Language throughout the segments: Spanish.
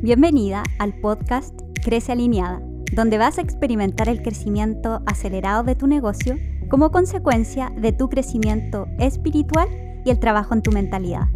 Bienvenida al podcast Crece Alineada, donde vas a experimentar el crecimiento acelerado de tu negocio como consecuencia de tu crecimiento espiritual y el trabajo en tu mentalidad.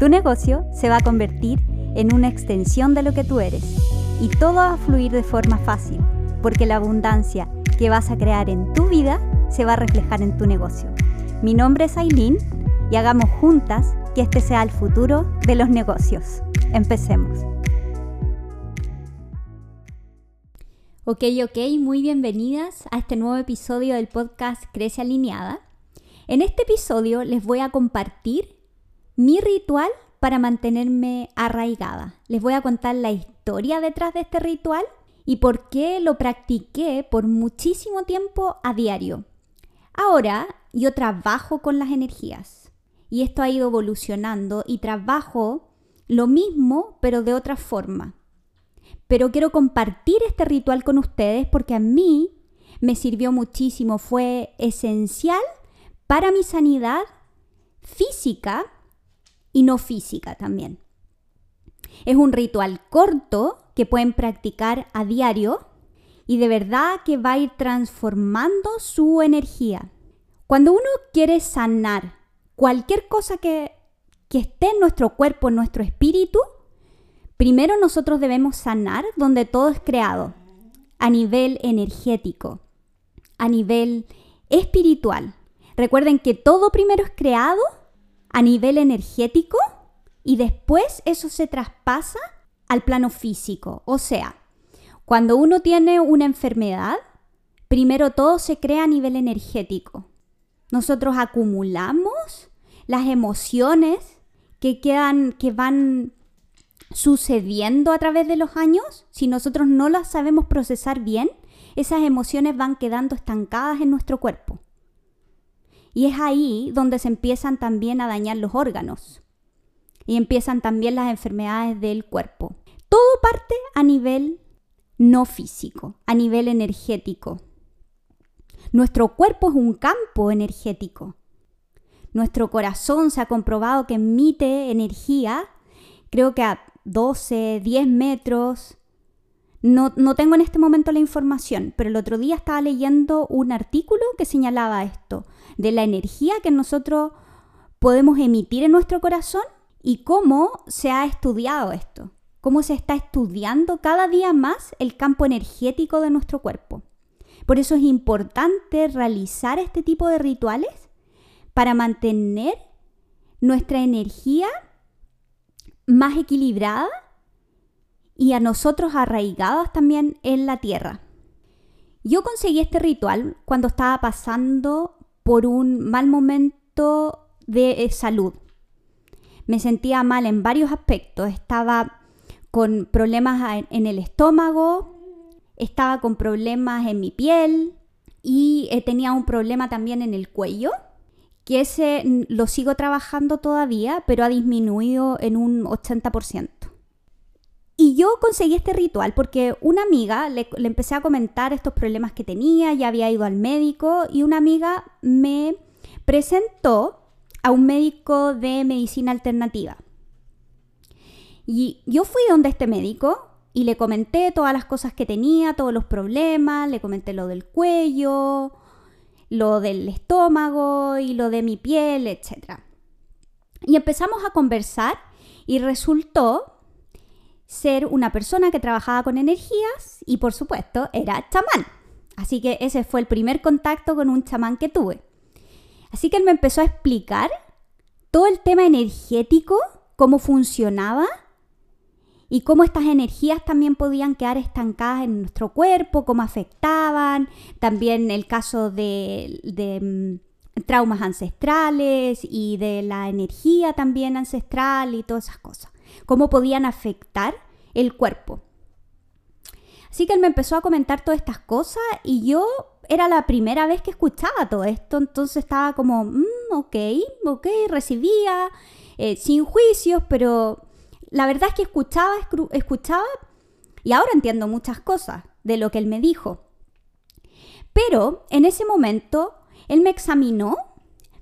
Tu negocio se va a convertir en una extensión de lo que tú eres y todo va a fluir de forma fácil, porque la abundancia que vas a crear en tu vida se va a reflejar en tu negocio. Mi nombre es Aileen y hagamos juntas que este sea el futuro de los negocios. Empecemos. Ok, ok, muy bienvenidas a este nuevo episodio del podcast Crece Alineada. En este episodio les voy a compartir mi ritual para mantenerme arraigada. Les voy a contar la historia detrás de este ritual y por qué lo practiqué por muchísimo tiempo a diario. Ahora yo trabajo con las energías y esto ha ido evolucionando y trabajo lo mismo pero de otra forma. Pero quiero compartir este ritual con ustedes porque a mí me sirvió muchísimo, fue esencial para mi sanidad física y no física también. Es un ritual corto que pueden practicar a diario y de verdad que va a ir transformando su energía. Cuando uno quiere sanar cualquier cosa que, que esté en nuestro cuerpo, en nuestro espíritu, primero nosotros debemos sanar donde todo es creado, a nivel energético, a nivel espiritual. Recuerden que todo primero es creado a nivel energético y después eso se traspasa al plano físico. O sea, cuando uno tiene una enfermedad, primero todo se crea a nivel energético. Nosotros acumulamos las emociones que quedan, que van sucediendo a través de los años. Si nosotros no las sabemos procesar bien, esas emociones van quedando estancadas en nuestro cuerpo. Y es ahí donde se empiezan también a dañar los órganos. Y empiezan también las enfermedades del cuerpo. Todo parte a nivel no físico, a nivel energético. Nuestro cuerpo es un campo energético. Nuestro corazón se ha comprobado que emite energía, creo que a 12, 10 metros no, tengo en este momento la información, pero el otro día estaba leyendo un artículo que señalaba esto, de la energía que nosotros podemos emitir en nuestro corazón y cómo se ha estudiado esto, cómo se está estudiando cada día más el campo energético de nuestro cuerpo. Por eso es importante realizar este tipo de rituales para mantener nuestra energía más equilibrada y a nosotros arraigadas también en la tierra. Yo conseguí este ritual cuando estaba pasando por un mal momento de eh, salud. Me sentía mal en varios aspectos. Estaba con problemas en el estómago, estaba con problemas en mi piel y eh, tenía un problema también en el cuello, que ese lo sigo trabajando todavía, pero ha disminuido en un 80%. Y yo conseguí este ritual porque una amiga le, empecé a comentar estos problemas que tenía, ya había ido al médico y una amiga me presentó a un médico de medicina alternativa. Y yo fui donde este médico y le comenté todas las cosas que tenía, todos los problemas, le comenté lo del cuello, lo del estómago y lo de mi piel, etc. Y empezamos a conversar y resultó ser una persona que trabajaba con energías y por supuesto era chamán. Así que ese fue el primer contacto con un chamán que tuve. Así que él me empezó a explicar todo el tema energético, cómo funcionaba y cómo estas energías también podían quedar estancadas en nuestro cuerpo, cómo afectaban, también el caso de, mm, traumas ancestrales y de la energía también ancestral y todas esas cosas cómo podían afectar el cuerpo. Así que él me empezó a comentar todas estas cosas y yo era la primera vez que escuchaba todo esto, entonces estaba como, mm, ok, ok, recibía, eh, sin juicios, pero la verdad es que escuchaba, escuchaba y ahora entiendo muchas cosas de lo que él me dijo. Pero en ese momento él me examinó,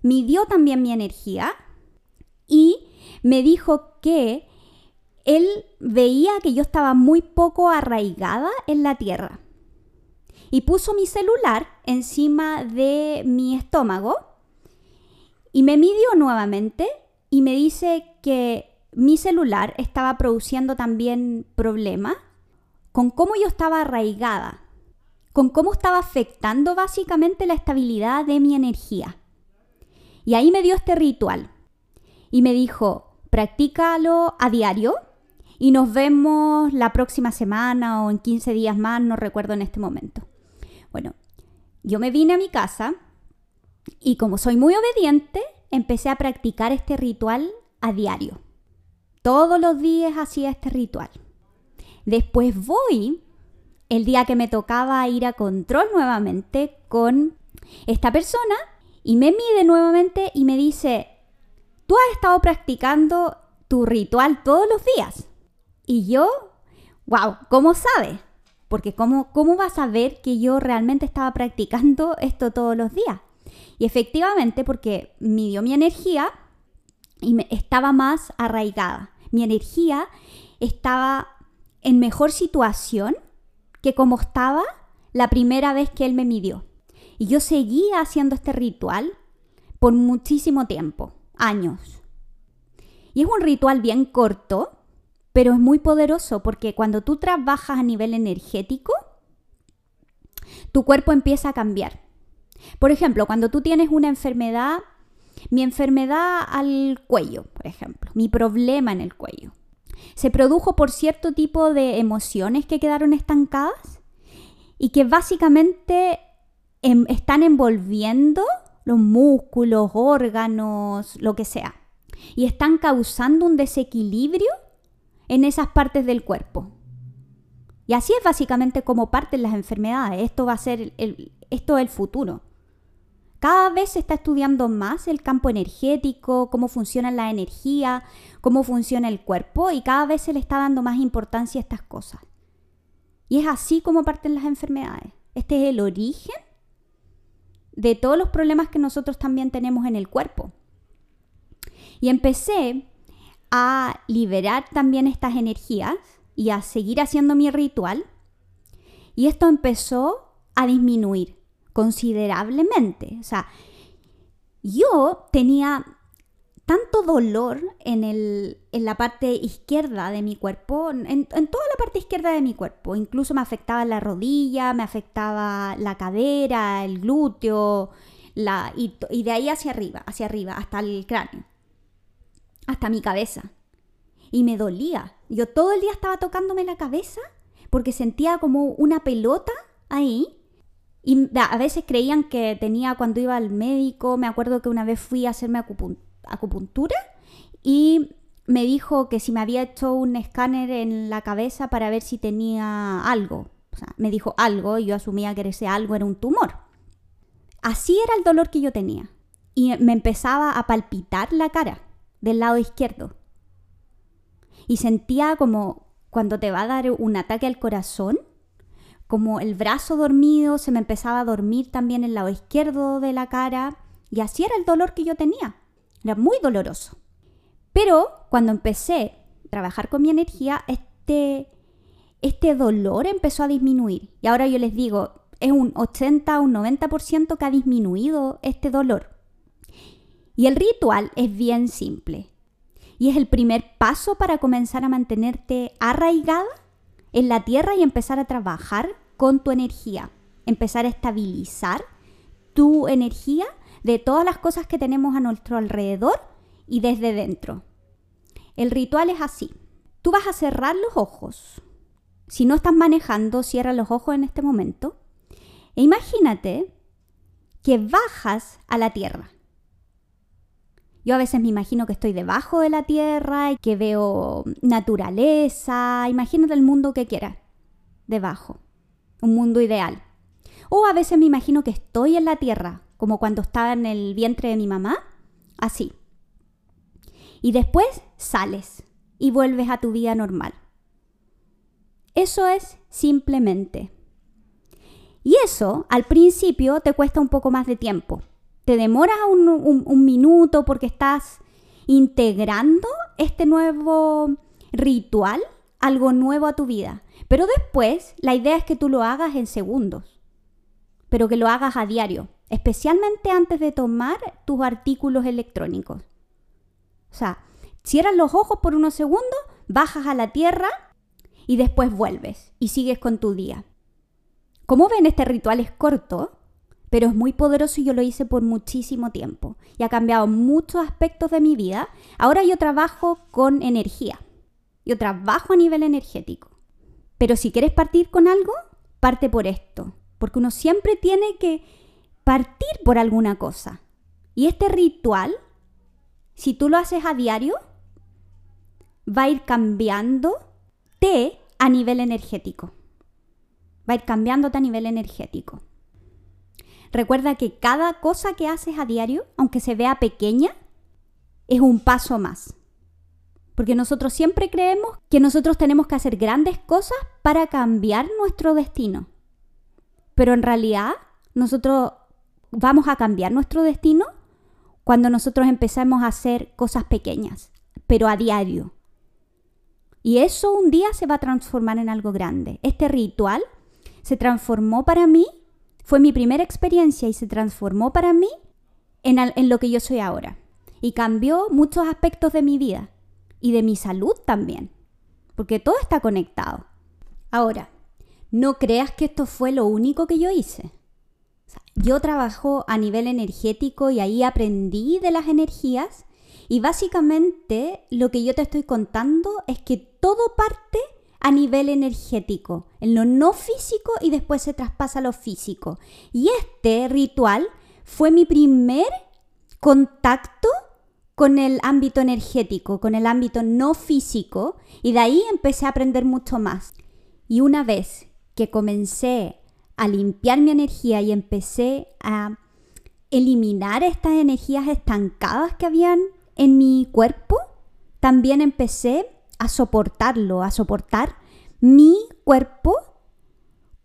midió también mi energía y me dijo que él veía que yo estaba muy poco arraigada en la tierra y puso mi celular encima de mi estómago y me midió nuevamente y me dice que mi celular estaba produciendo también problemas con cómo yo estaba arraigada, con cómo estaba afectando básicamente la estabilidad de mi energía. Y ahí me dio este ritual y me dijo, practícalo a diario y nos vemos la próxima semana o en 15 días más, no recuerdo en este momento. Bueno, yo me vine a mi casa y como soy muy obediente, empecé a practicar este ritual a diario. Todos los días hacía este ritual. Después voy el día que me tocaba ir a control nuevamente con esta persona y me mide nuevamente y me dice, tú has estado practicando tu ritual todos los días. Y yo, wow, ¿cómo sabes? Porque ¿cómo, ¿cómo vas a ver que yo realmente estaba practicando esto todos los días? Y efectivamente porque midió mi energía y me, estaba más arraigada. Mi energía estaba en mejor situación que como estaba la primera vez que él me midió. Y yo seguía haciendo este ritual por muchísimo tiempo, años. Y es un ritual bien corto, pero es muy poderoso porque cuando tú trabajas a nivel energético, tu cuerpo empieza a cambiar. Por ejemplo, cuando tú tienes una enfermedad, mi enfermedad al cuello, por ejemplo, mi problema en el cuello, se produjo por cierto tipo de emociones que quedaron estancadas y que básicamente em, están envolviendo los músculos, órganos, lo que sea, y están causando un desequilibrio en esas partes del cuerpo. Y así es básicamente como parten las enfermedades. Esto va a ser el, esto es el futuro. Cada vez se está estudiando más el campo energético, cómo funciona la energía, cómo funciona el cuerpo y cada vez se le está dando más importancia a estas cosas. Y es así como parten las enfermedades. Este es el origen de todos los problemas que nosotros también tenemos en el cuerpo. Y empecé a liberar también estas energías y a seguir haciendo mi ritual. Y esto empezó a disminuir considerablemente. O sea, yo tenía tanto dolor en, el, en la parte izquierda de mi cuerpo, en, toda la parte izquierda de mi cuerpo. Incluso me afectaba la rodilla, me afectaba la cadera, el glúteo, la, y, y de ahí hacia arriba, hacia arriba, hasta el cráneo, hasta mi cabeza. Y me dolía. Yo todo el día estaba tocándome la cabeza porque sentía como una pelota ahí y a veces creían que tenía cuando iba al médico, me acuerdo que una vez fui a hacerme acupuntura y me dijo que si me había hecho un escáner en la cabeza para ver si tenía algo. O sea, me dijo algo y yo asumía que ese algo era un tumor. Así era el dolor que yo tenía. Y me empezaba a palpitar la cara del lado izquierdo. Y sentía como cuando te va a dar un ataque al corazón, como el brazo dormido, se me empezaba a dormir también el lado izquierdo de la cara y así era el dolor que yo tenía. Era muy doloroso. Pero cuando empecé a trabajar con mi energía, este, este dolor empezó a disminuir. Y ahora yo les digo, es un 80, un 90% que ha disminuido este dolor. Y el ritual es bien simple. Y es el primer paso para comenzar a mantenerte arraigada en la tierra y empezar a trabajar con tu energía, empezar a estabilizar tu energía de todas las cosas que tenemos a nuestro alrededor y desde dentro. El ritual es así. Tú vas a cerrar los ojos. Si no estás manejando, cierra los ojos en este momento. E imagínate que bajas a la tierra. Yo a veces me imagino que estoy debajo de la tierra y que veo naturaleza. Imagínate el mundo que quieras. Debajo. Un mundo ideal. O a veces me imagino que estoy en la tierra, como cuando estaba en el vientre de mi mamá. Así. Y después sales y vuelves a tu vida normal. Eso es simplemente. Y eso al principio te cuesta un poco más de tiempo te demoras un, minuto porque estás integrando este nuevo ritual algo nuevo a tu vida. Pero después la idea es que tú lo hagas en segundos, pero que lo hagas a diario, especialmente antes de tomar tus artículos electrónicos. O sea, cierras los ojos por unos segundos, bajas a la tierra y después vuelves y sigues con tu día. Como ven, este ritual es corto, pero es muy poderoso y yo lo hice por muchísimo tiempo y ha cambiado muchos aspectos de mi vida. Ahora yo trabajo con energía, yo trabajo a nivel energético. Pero si quieres partir con algo, parte por esto, porque uno siempre tiene que partir por alguna cosa. Y este ritual, si tú lo haces a diario, va a ir cambiándote a nivel energético. Va a ir cambiándote a nivel energético. Recuerda que cada cosa que haces a diario, aunque se vea pequeña, es un paso más. Porque nosotros siempre creemos que nosotros tenemos que hacer grandes cosas para cambiar nuestro destino. Pero en realidad nosotros vamos a cambiar nuestro destino cuando nosotros empezamos a hacer cosas pequeñas, pero a diario. Y eso un día se va a transformar en algo grande. Este ritual se transformó para mí fue mi primera experiencia y se transformó para mí en, lo que yo soy ahora. Y cambió muchos aspectos de mi vida y de mi salud también, porque todo está conectado. Ahora, no creas que esto fue lo único que yo hice. yo trabajo a nivel energético y ahí aprendí de las energías y básicamente lo que yo te estoy contando es que todo parte a nivel energético, en lo no físico y después se traspasa a lo físico. Y este ritual fue mi primer contacto con el ámbito energético, con el ámbito no físico, y de ahí empecé a aprender mucho más. Y una vez que comencé a limpiar mi energía y empecé a eliminar estas energías estancadas que habían en mi cuerpo, también empecé a soportarlo, a soportar mi cuerpo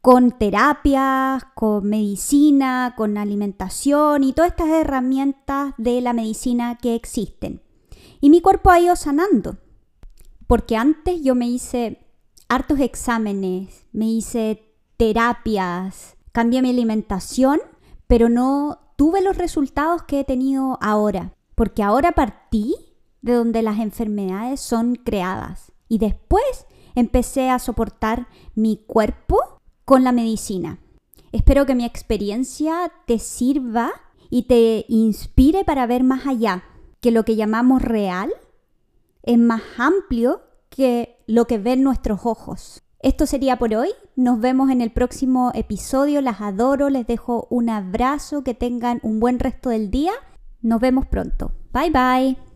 con terapias, con medicina, con alimentación y todas estas herramientas de la medicina que existen. Y mi cuerpo ha ido sanando, porque antes yo me hice hartos exámenes, me hice terapias, cambié mi alimentación, pero no tuve los resultados que he tenido ahora, porque ahora partí de donde las enfermedades son creadas. Y después empecé a soportar mi cuerpo con la medicina. Espero que mi experiencia te sirva y te inspire para ver más allá, que lo que llamamos real es más amplio que lo que ven nuestros ojos. Esto sería por hoy. Nos vemos en el próximo episodio. Las adoro. Les dejo un abrazo. Que tengan un buen resto del día. Nos vemos pronto. Bye bye.